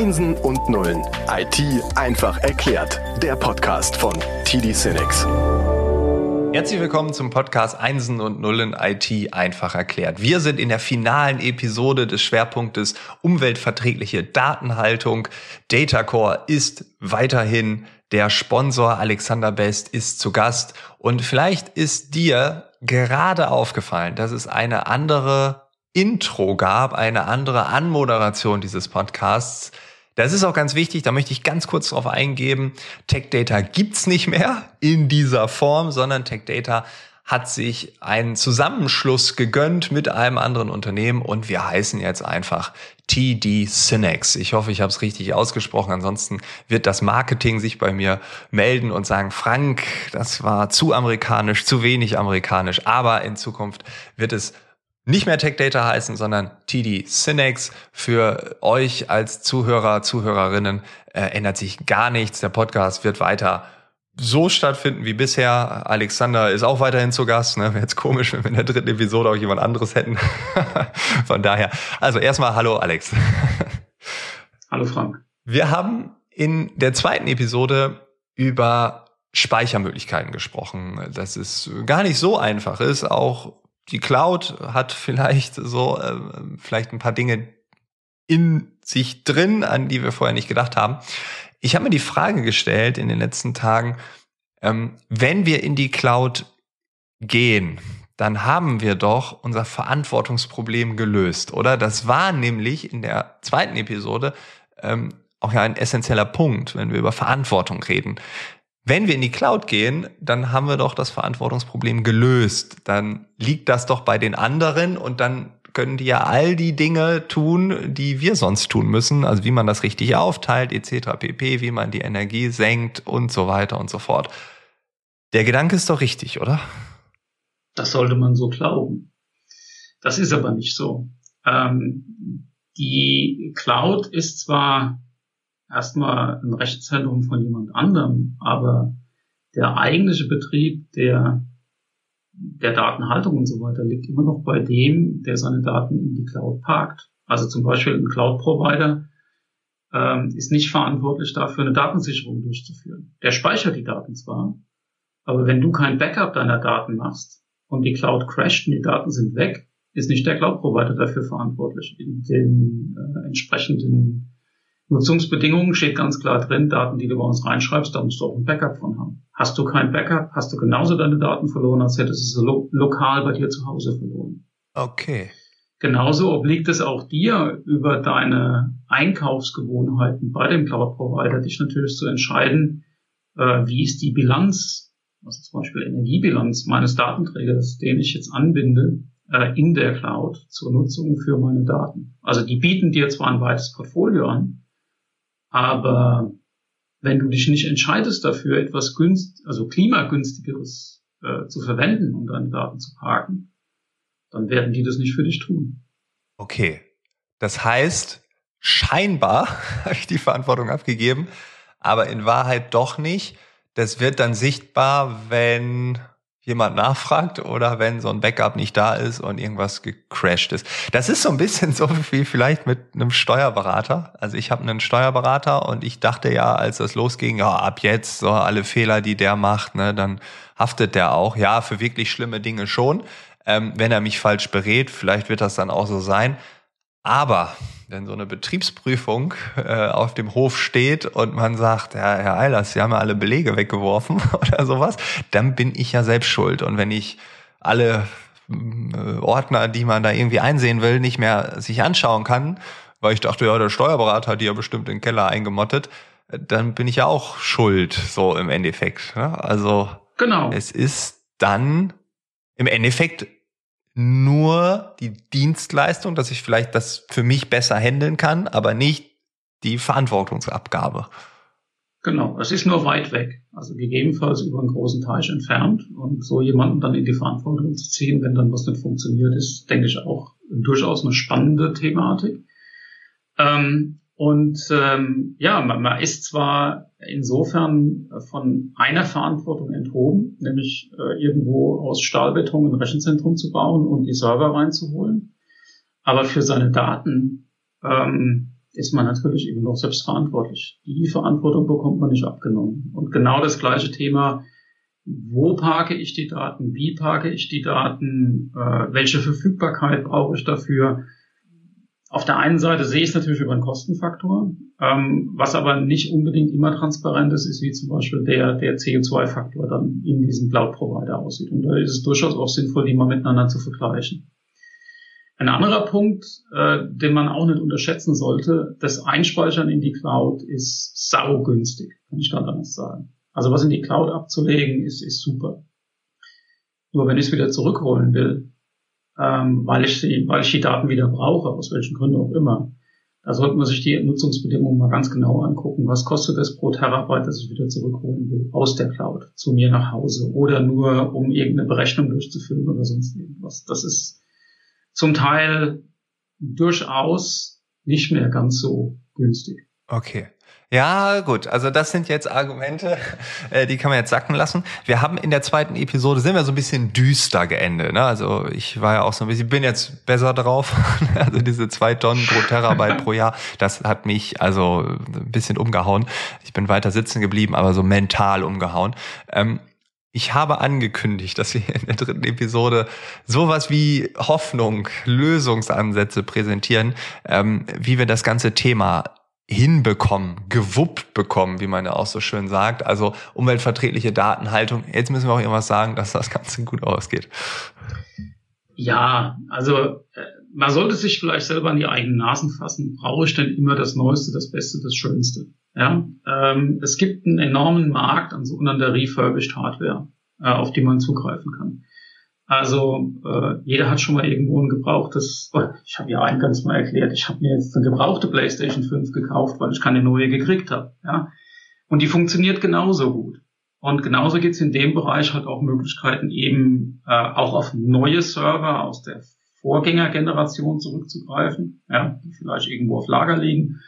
Einsen und Nullen. IT einfach erklärt. Der Podcast von TD Cinex. Herzlich willkommen zum Podcast Einsen und Nullen IT einfach erklärt. Wir sind in der finalen Episode des Schwerpunktes umweltverträgliche Datenhaltung. Datacore ist weiterhin der Sponsor. Alexander Best ist zu Gast. Und vielleicht ist dir gerade aufgefallen, dass es eine andere Intro gab, eine andere Anmoderation dieses Podcasts. Das ist auch ganz wichtig, da möchte ich ganz kurz drauf eingeben. Tech Data gibt's nicht mehr in dieser Form, sondern Tech Data hat sich einen Zusammenschluss gegönnt mit einem anderen Unternehmen und wir heißen jetzt einfach TD Synex. Ich hoffe, ich habe es richtig ausgesprochen. Ansonsten wird das Marketing sich bei mir melden und sagen, Frank, das war zu amerikanisch, zu wenig amerikanisch. Aber in Zukunft wird es nicht mehr Tech Data heißen, sondern TD Synex. Für euch als Zuhörer, Zuhörerinnen äh, ändert sich gar nichts. Der Podcast wird weiter so stattfinden wie bisher. Alexander ist auch weiterhin zu Gast. Ne? Wäre jetzt komisch, wenn wir in der dritten Episode auch jemand anderes hätten. Von daher, also erstmal hallo Alex. hallo Frank. Wir haben in der zweiten Episode über Speichermöglichkeiten gesprochen. Dass es gar nicht so einfach ist, auch die Cloud hat vielleicht so, äh, vielleicht ein paar Dinge in sich drin, an die wir vorher nicht gedacht haben. Ich habe mir die Frage gestellt in den letzten Tagen, ähm, wenn wir in die Cloud gehen, dann haben wir doch unser Verantwortungsproblem gelöst, oder? Das war nämlich in der zweiten Episode ähm, auch ja ein essentieller Punkt, wenn wir über Verantwortung reden. Wenn wir in die Cloud gehen, dann haben wir doch das Verantwortungsproblem gelöst. Dann liegt das doch bei den anderen und dann können die ja all die Dinge tun, die wir sonst tun müssen, also wie man das richtig aufteilt, etc. pp, wie man die Energie senkt und so weiter und so fort. Der Gedanke ist doch richtig, oder? Das sollte man so glauben. Das ist aber nicht so. Ähm, die Cloud ist zwar erstmal ein Rechtszentrum von jemand anderem, aber der eigentliche Betrieb der, der Datenhaltung und so weiter liegt immer noch bei dem, der seine Daten in die Cloud parkt. Also zum Beispiel ein Cloud-Provider ähm, ist nicht verantwortlich dafür, eine Datensicherung durchzuführen. Der speichert die Daten zwar, aber wenn du kein Backup deiner Daten machst und die Cloud crasht und die Daten sind weg, ist nicht der Cloud-Provider dafür verantwortlich. In den äh, entsprechenden Nutzungsbedingungen steht ganz klar drin, Daten, die du bei uns reinschreibst, da musst du auch ein Backup von haben. Hast du kein Backup, hast du genauso deine Daten verloren, als hättest du sie lo lokal bei dir zu Hause verloren. Okay. Genauso obliegt es auch dir, über deine Einkaufsgewohnheiten bei dem Cloud-Provider dich natürlich zu entscheiden, äh, wie ist die Bilanz, also zum Beispiel Energiebilanz meines Datenträgers, den ich jetzt anbinde, äh, in der Cloud zur Nutzung für meine Daten. Also die bieten dir zwar ein weites Portfolio an, aber wenn du dich nicht entscheidest dafür, etwas günst, also klimagünstigeres äh, zu verwenden, um deine Daten zu parken, dann werden die das nicht für dich tun. Okay. Das heißt, scheinbar habe ich die Verantwortung abgegeben, aber in Wahrheit doch nicht. Das wird dann sichtbar, wenn jemand nachfragt oder wenn so ein Backup nicht da ist und irgendwas gecrashed ist. Das ist so ein bisschen so wie vielleicht mit einem Steuerberater. Also ich habe einen Steuerberater und ich dachte ja, als das losging, ja, ab jetzt so alle Fehler, die der macht, ne, dann haftet der auch. Ja, für wirklich schlimme Dinge schon. Ähm, wenn er mich falsch berät, vielleicht wird das dann auch so sein. Aber wenn so eine Betriebsprüfung äh, auf dem Hof steht und man sagt, ja, Herr Eilers, Sie haben ja alle Belege weggeworfen oder sowas, dann bin ich ja selbst schuld. Und wenn ich alle äh, Ordner, die man da irgendwie einsehen will, nicht mehr sich anschauen kann, weil ich dachte, ja, der Steuerberater hat die ja bestimmt in den Keller eingemottet, dann bin ich ja auch schuld, so im Endeffekt. Ne? Also genau. es ist dann im Endeffekt nur die Dienstleistung, dass ich vielleicht das für mich besser handeln kann, aber nicht die Verantwortungsabgabe. Genau, es ist nur weit weg, also gegebenenfalls über einen großen Teich entfernt und so jemanden dann in die Verantwortung zu ziehen, wenn dann was nicht funktioniert, ist, denke ich, auch durchaus eine spannende Thematik. Ähm, und ähm, ja, man, man ist zwar insofern von einer Verantwortung enthoben, nämlich äh, irgendwo aus Stahlbeton ein Rechenzentrum zu bauen und die Server reinzuholen, aber für seine Daten ähm, ist man natürlich eben noch selbst verantwortlich. Die Verantwortung bekommt man nicht abgenommen. Und genau das gleiche Thema, wo parke ich die Daten, wie parke ich die Daten, äh, welche Verfügbarkeit brauche ich dafür. Auf der einen Seite sehe ich es natürlich über einen Kostenfaktor, ähm, was aber nicht unbedingt immer transparent ist, ist wie zum Beispiel der, der CO2-Faktor dann in diesem Cloud-Provider aussieht. Und da ist es durchaus auch sinnvoll, die mal miteinander zu vergleichen. Ein anderer Punkt, äh, den man auch nicht unterschätzen sollte, das Einspeichern in die Cloud ist saugünstig, kann ich ganz anders sagen. Also was in die Cloud abzulegen, ist, ist super. Nur wenn ich es wieder zurückholen will, ähm, weil, ich sie, weil ich die Daten wieder brauche, aus welchen Gründen auch immer, da sollte man sich die Nutzungsbedingungen mal ganz genau angucken. Was kostet es pro Terabyte, dass ich wieder zurückholen will aus der Cloud zu mir nach Hause oder nur um irgendeine Berechnung durchzuführen oder sonst irgendwas. Das ist zum Teil durchaus nicht mehr ganz so günstig. Okay. Ja, gut. Also das sind jetzt Argumente, äh, die kann man jetzt sacken lassen. Wir haben in der zweiten Episode sind wir so ein bisschen düster geendet. Ne? Also ich war ja auch so ein bisschen, bin jetzt besser drauf. also diese zwei Tonnen pro Terabyte pro Jahr, das hat mich also ein bisschen umgehauen. Ich bin weiter sitzen geblieben, aber so mental umgehauen. Ähm, ich habe angekündigt, dass wir in der dritten Episode sowas wie Hoffnung, Lösungsansätze präsentieren, ähm, wie wir das ganze Thema hinbekommen, gewuppt bekommen, wie man ja auch so schön sagt. Also umweltverträgliche Datenhaltung. Jetzt müssen wir auch irgendwas sagen, dass das Ganze gut ausgeht. Ja, also äh, man sollte sich vielleicht selber an die eigenen Nasen fassen. Brauche ich denn immer das Neueste, das Beste, das Schönste? Ja, ähm, es gibt einen enormen Markt an sogenannter Refurbished Hardware, äh, auf die man zugreifen kann. Also äh, jeder hat schon mal irgendwo ein gebrauchtes, oh, ich habe ja eingangs mal erklärt, ich habe mir jetzt eine gebrauchte PlayStation 5 gekauft, weil ich keine neue gekriegt habe. Ja? Und die funktioniert genauso gut. Und genauso gibt es in dem Bereich halt auch Möglichkeiten, eben äh, auch auf neue Server aus der Vorgängergeneration zurückzugreifen, ja, die vielleicht irgendwo auf Lager liegen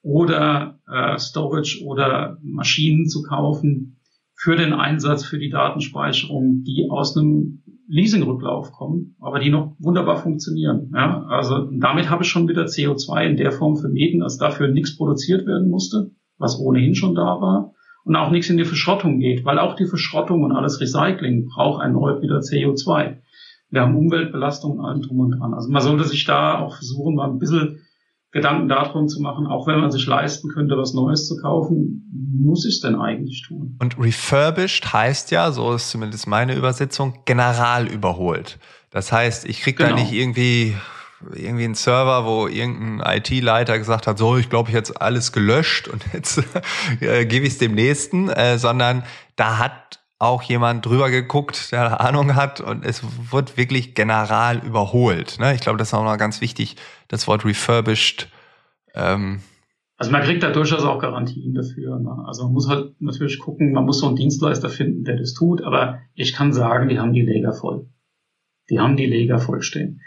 oder äh, Storage oder Maschinen zu kaufen für den Einsatz für die Datenspeicherung, die aus einem Leasingrücklauf kommen, aber die noch wunderbar funktionieren. Ja, also damit habe ich schon wieder CO2 in der Form vermieden, dass dafür nichts produziert werden musste, was ohnehin schon da war und auch nichts in die Verschrottung geht, weil auch die Verschrottung und alles Recycling braucht erneut wieder CO2. Wir haben Umweltbelastung und allem drum und dran. Also man sollte sich da auch versuchen, mal ein bisschen Gedanken darum zu machen, auch wenn man sich leisten könnte, was Neues zu kaufen, muss ich es denn eigentlich tun? Und refurbished heißt ja, so ist zumindest meine Übersetzung, general überholt. Das heißt, ich krieg genau. da nicht irgendwie irgendwie einen Server, wo irgendein IT-Leiter gesagt hat, so, ich glaube, ich jetzt alles gelöscht und jetzt äh, gebe ich es dem nächsten, äh, sondern da hat auch jemand drüber geguckt, der Ahnung hat und es wird wirklich general überholt. Ne? Ich glaube, das ist auch noch ganz wichtig, das Wort refurbished. Ähm, also man kriegt da durchaus auch Garantien dafür. Ne? Also man muss halt natürlich gucken, man muss so einen Dienstleister finden, der das tut, aber ich kann sagen, die haben die Lager voll. Die haben die Lager voll stehen.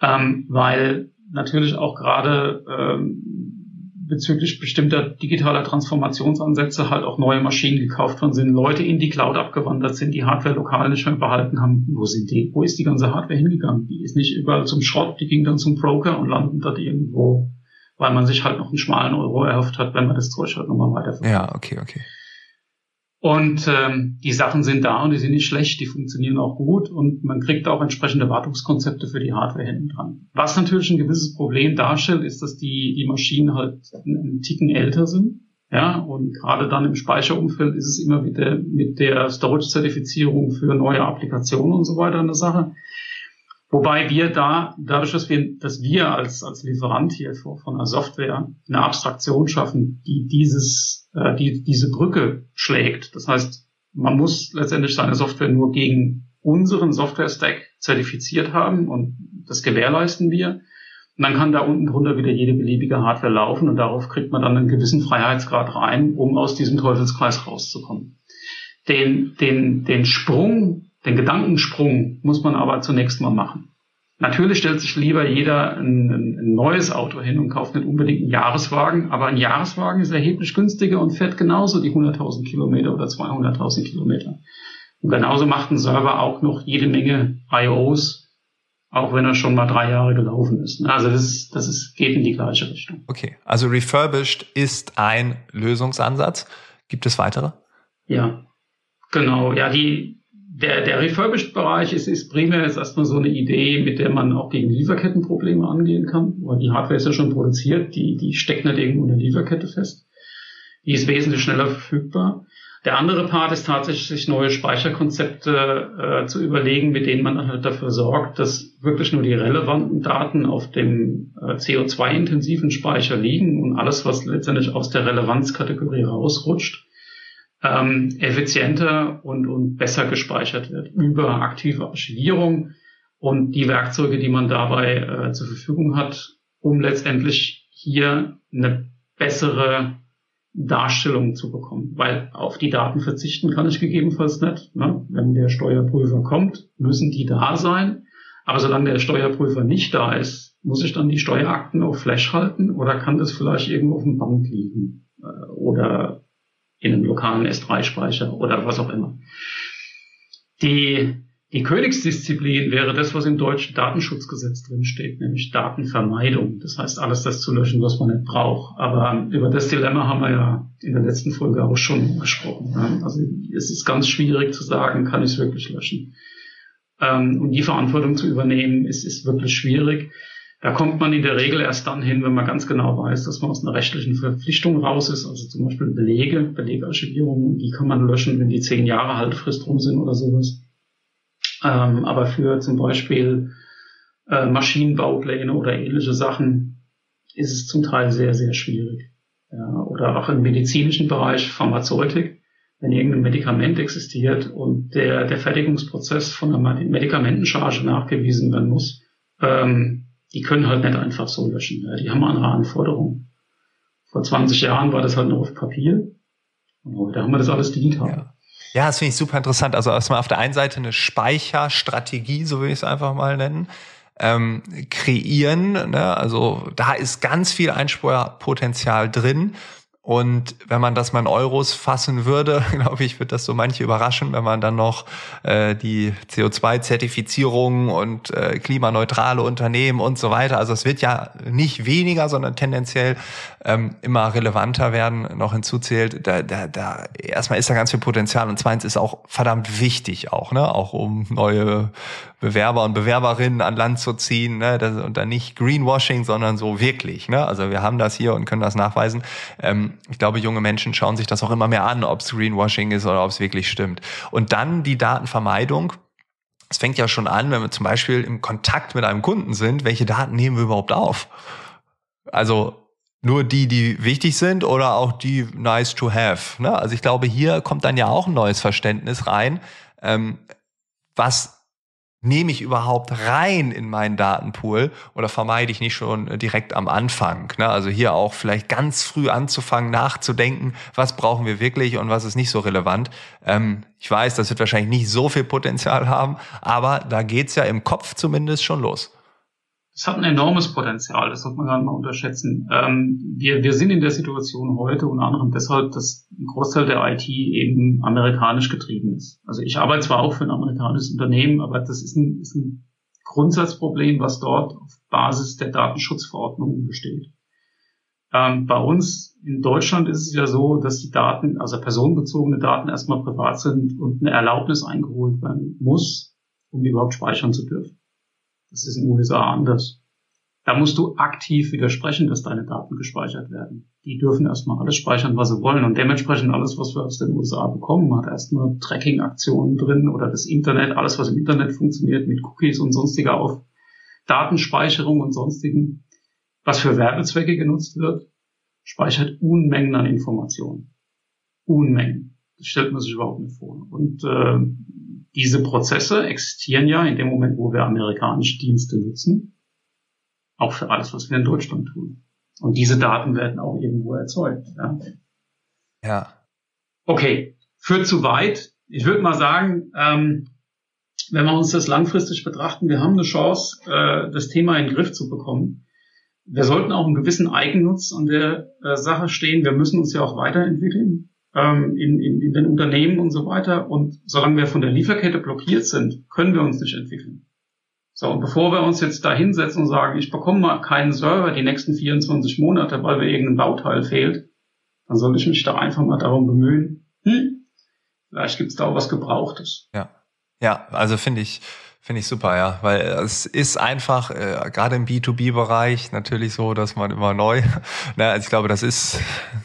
Ähm, weil natürlich auch gerade ähm, bezüglich bestimmter digitaler Transformationsansätze halt auch neue Maschinen gekauft worden sind, Leute in die Cloud abgewandert sind, die Hardware lokal nicht mehr behalten haben. Wo sind die? Wo ist die ganze Hardware hingegangen? Die ist nicht überall zum Schrott, die ging dann zum Broker und landen dort irgendwo, weil man sich halt noch einen schmalen Euro erhofft hat, wenn man das Zeug halt nochmal weiterverkauft. Ja, okay, okay. Und ähm, die Sachen sind da und die sind nicht schlecht, die funktionieren auch gut und man kriegt auch entsprechende Wartungskonzepte für die Hardware hinten dran. Was natürlich ein gewisses Problem darstellt, ist, dass die, die Maschinen halt einen Ticken älter sind. Ja, und gerade dann im Speicherumfeld ist es immer wieder mit der Storage-Zertifizierung für neue Applikationen und so weiter eine Sache. Wobei wir da, dadurch, dass wir, dass wir als, als Lieferant hier von einer Software eine Abstraktion schaffen, die dieses, äh, die diese Brücke schlägt. Das heißt, man muss letztendlich seine Software nur gegen unseren Software-Stack zertifiziert haben und das gewährleisten wir. Und dann kann da unten drunter wieder jede beliebige Hardware laufen und darauf kriegt man dann einen gewissen Freiheitsgrad rein, um aus diesem Teufelskreis rauszukommen. Den, den, den Sprung den Gedankensprung muss man aber zunächst mal machen. Natürlich stellt sich lieber jeder ein, ein, neues Auto hin und kauft nicht unbedingt einen Jahreswagen, aber ein Jahreswagen ist erheblich günstiger und fährt genauso die 100.000 Kilometer oder 200.000 Kilometer. Und genauso macht ein Server auch noch jede Menge IOs, auch wenn er schon mal drei Jahre gelaufen ist. Also das, ist, das ist, geht in die gleiche Richtung. Okay, also refurbished ist ein Lösungsansatz. Gibt es weitere? Ja, genau. Ja, die, der, der Refurbished-Bereich ist, ist primär jetzt erstmal so eine Idee, mit der man auch gegen Lieferkettenprobleme angehen kann. Weil die Hardware ist ja schon produziert, die, die steckt nicht irgendwo in der Lieferkette fest. Die ist wesentlich schneller verfügbar. Der andere Part ist tatsächlich, sich neue Speicherkonzepte äh, zu überlegen, mit denen man halt dafür sorgt, dass wirklich nur die relevanten Daten auf dem äh, CO2-intensiven Speicher liegen und alles, was letztendlich aus der Relevanzkategorie rausrutscht, ähm, effizienter und, und besser gespeichert wird über aktive Archivierung und die Werkzeuge, die man dabei äh, zur Verfügung hat, um letztendlich hier eine bessere Darstellung zu bekommen, weil auf die Daten verzichten kann ich gegebenenfalls nicht. Ne? Wenn der Steuerprüfer kommt, müssen die da sein. Aber solange der Steuerprüfer nicht da ist, muss ich dann die Steuerakten auf Flash halten oder kann das vielleicht irgendwo auf dem Band liegen äh, oder in einem lokalen S3-Speicher oder was auch immer. Die die Königsdisziplin wäre das, was im deutschen Datenschutzgesetz drin steht, nämlich Datenvermeidung. Das heißt, alles das zu löschen, was man nicht braucht. Aber über das Dilemma haben wir ja in der letzten Folge auch schon gesprochen. Also es ist ganz schwierig zu sagen, kann ich es wirklich löschen. Ähm, und die Verantwortung zu übernehmen, ist, ist wirklich schwierig. Da kommt man in der Regel erst dann hin, wenn man ganz genau weiß, dass man aus einer rechtlichen Verpflichtung raus ist. Also zum Beispiel Belege, Belegarchivierung, die kann man löschen, wenn die zehn Jahre Haltefrist rum sind oder sowas. Ähm, aber für zum Beispiel äh, Maschinenbaupläne oder ähnliche Sachen ist es zum Teil sehr, sehr schwierig. Ja, oder auch im medizinischen Bereich Pharmazeutik, wenn irgendein Medikament existiert und der, der Fertigungsprozess von einer Medikamentencharge nachgewiesen werden muss, ähm, die können halt nicht einfach so löschen. Ja, die haben andere Anforderungen. Vor 20 Jahren war das halt nur auf Papier. Und heute haben wir das alles digital. Ja. Ja, das finde ich super interessant. Also erstmal auf der einen Seite eine Speicherstrategie, so will ich es einfach mal nennen, ähm, kreieren. Ne? Also da ist ganz viel Einsparpotenzial drin. Und wenn man das mal in Euros fassen würde, glaube ich, wird das so manche überraschen, wenn man dann noch äh, die CO2-Zertifizierung und äh, klimaneutrale Unternehmen und so weiter. Also es wird ja nicht weniger, sondern tendenziell ähm, immer relevanter werden, noch hinzuzählt. Da, da, da erstmal ist da ganz viel Potenzial und zweitens ist auch verdammt wichtig auch, ne, auch um neue Bewerber und Bewerberinnen an Land zu ziehen, ne, das, und dann nicht Greenwashing, sondern so wirklich, ne. Also wir haben das hier und können das nachweisen. Ähm, ich glaube, junge Menschen schauen sich das auch immer mehr an, ob es Greenwashing ist oder ob es wirklich stimmt. Und dann die Datenvermeidung. Es fängt ja schon an, wenn wir zum Beispiel im Kontakt mit einem Kunden sind, welche Daten nehmen wir überhaupt auf? Also nur die, die wichtig sind oder auch die nice to have. Ne? Also ich glaube, hier kommt dann ja auch ein neues Verständnis rein. Ähm, was nehme ich überhaupt rein in meinen Datenpool oder vermeide ich nicht schon direkt am Anfang? Ne? Also hier auch vielleicht ganz früh anzufangen, nachzudenken, was brauchen wir wirklich und was ist nicht so relevant. Ähm, ich weiß, das wird wahrscheinlich nicht so viel Potenzial haben, aber da geht's ja im Kopf zumindest schon los. Es hat ein enormes Potenzial, das sollte man gar nicht mal unterschätzen. Ähm, wir, wir sind in der Situation heute unter anderem deshalb, dass ein Großteil der IT eben amerikanisch getrieben ist. Also ich arbeite zwar auch für ein amerikanisches Unternehmen, aber das ist ein, ist ein Grundsatzproblem, was dort auf Basis der Datenschutzverordnungen besteht. Ähm, bei uns in Deutschland ist es ja so, dass die Daten, also personenbezogene Daten erstmal privat sind und eine Erlaubnis eingeholt werden muss, um die überhaupt speichern zu dürfen. Das ist in den USA anders. Da musst du aktiv widersprechen, dass deine Daten gespeichert werden. Die dürfen erstmal alles speichern, was sie wollen. Und dementsprechend alles, was wir aus den USA bekommen, hat erstmal Tracking-Aktionen drin oder das Internet, alles, was im Internet funktioniert, mit Cookies und sonstiger auf Datenspeicherung und sonstigen, was für Werbezwecke genutzt wird, speichert Unmengen an Informationen. Unmengen. Das stellt man sich überhaupt nicht vor. Und äh, diese Prozesse existieren ja in dem Moment, wo wir amerikanische Dienste nutzen, auch für alles, was wir in Deutschland tun. Und diese Daten werden auch irgendwo erzeugt. Ja. ja. Okay, führt zu weit. Ich würde mal sagen, ähm, wenn wir uns das langfristig betrachten, wir haben eine Chance, äh, das Thema in den Griff zu bekommen. Wir sollten auch einen gewissen Eigennutz an der äh, Sache stehen. Wir müssen uns ja auch weiterentwickeln ähm, in, in, in den Unternehmen und so weiter. Und solange wir von der Lieferkette blockiert sind, können wir uns nicht entwickeln. So, und bevor wir uns jetzt da hinsetzen und sagen, ich bekomme mal keinen Server die nächsten 24 Monate, weil mir irgendein Bauteil fehlt, dann sollte ich mich da einfach mal darum bemühen, hm, vielleicht gibt's da auch was Gebrauchtes. Ja, ja, also finde ich, Finde ich super, ja, weil es ist einfach, äh, gerade im B2B-Bereich natürlich so, dass man immer neu, ne, also ich glaube, das ist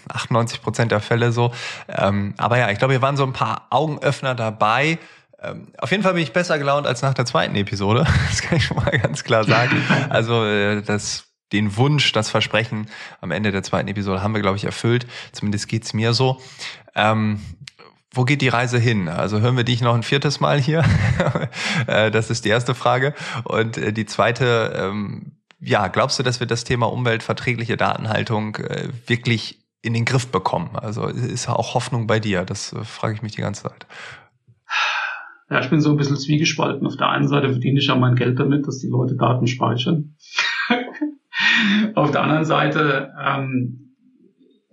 98 Prozent der Fälle so. Ähm, aber ja, ich glaube, hier waren so ein paar Augenöffner dabei. Ähm, auf jeden Fall bin ich besser gelaunt als nach der zweiten Episode. Das kann ich schon mal ganz klar sagen. Also äh, das den Wunsch, das Versprechen am Ende der zweiten Episode haben wir, glaube ich, erfüllt. Zumindest geht's mir so. Ähm, wo geht die Reise hin? Also hören wir dich noch ein viertes Mal hier? Äh, das ist die erste Frage. Und äh, die zweite, ähm, ja, glaubst du, dass wir das Thema umweltverträgliche Datenhaltung äh, wirklich in den Griff bekommen? Also ist auch Hoffnung bei dir? Das frage ich mich die ganze Zeit. Ja, ich bin so ein bisschen zwiegespalten. Auf der einen Seite verdiene ich ja mein Geld damit, dass die Leute Daten speichern. Auf der anderen Seite ähm,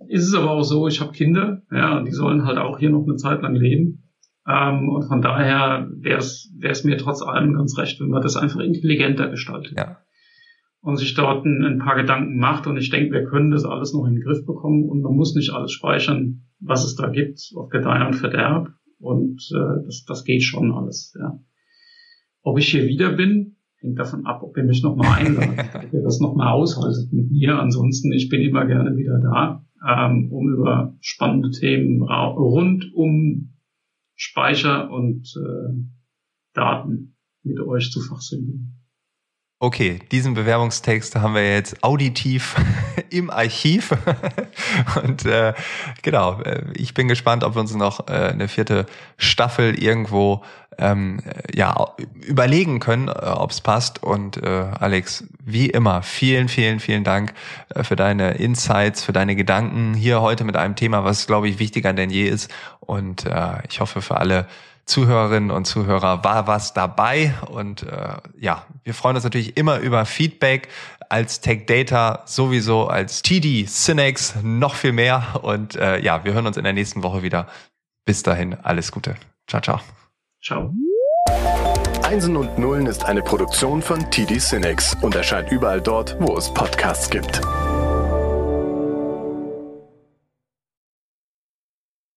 ist es aber auch so, ich habe Kinder, ja, die sollen halt auch hier noch eine Zeit lang leben. Ähm, und von daher wäre es mir trotz allem ganz recht, wenn man das einfach intelligenter gestaltet. Ja. Und sich dort ein, ein paar Gedanken macht. Und ich denke, wir können das alles noch in den Griff bekommen. Und man muss nicht alles speichern, was es da gibt, auf Gedeih und Verderb. Und äh, das, das geht schon alles. Ja. Ob ich hier wieder bin, hängt davon ab, ob ihr mich nochmal einladet, ob ihr das nochmal aushaltet mit mir. Ansonsten, ich bin immer gerne wieder da ähm, um über spannende Themen rund um Speicher und äh, Daten mit euch zu fachsimpeln. Okay, diesen Bewerbungstext haben wir jetzt auditiv im Archiv. Und äh, genau, äh, ich bin gespannt, ob wir uns noch äh, eine vierte Staffel irgendwo ähm, ja überlegen können, äh, ob es passt. Und äh, Alex, wie immer, vielen, vielen, vielen Dank äh, für deine Insights, für deine Gedanken hier heute mit einem Thema, was glaube ich wichtiger denn je ist. Und äh, ich hoffe für alle Zuhörerinnen und Zuhörer war was dabei. Und äh, ja, wir freuen uns natürlich immer über Feedback als Tech Data sowieso, als TD Synex noch viel mehr. Und äh, ja, wir hören uns in der nächsten Woche wieder. Bis dahin, alles Gute. Ciao, ciao. Ciao. Einsen und Nullen ist eine Produktion von TD Synex und erscheint überall dort, wo es Podcasts gibt.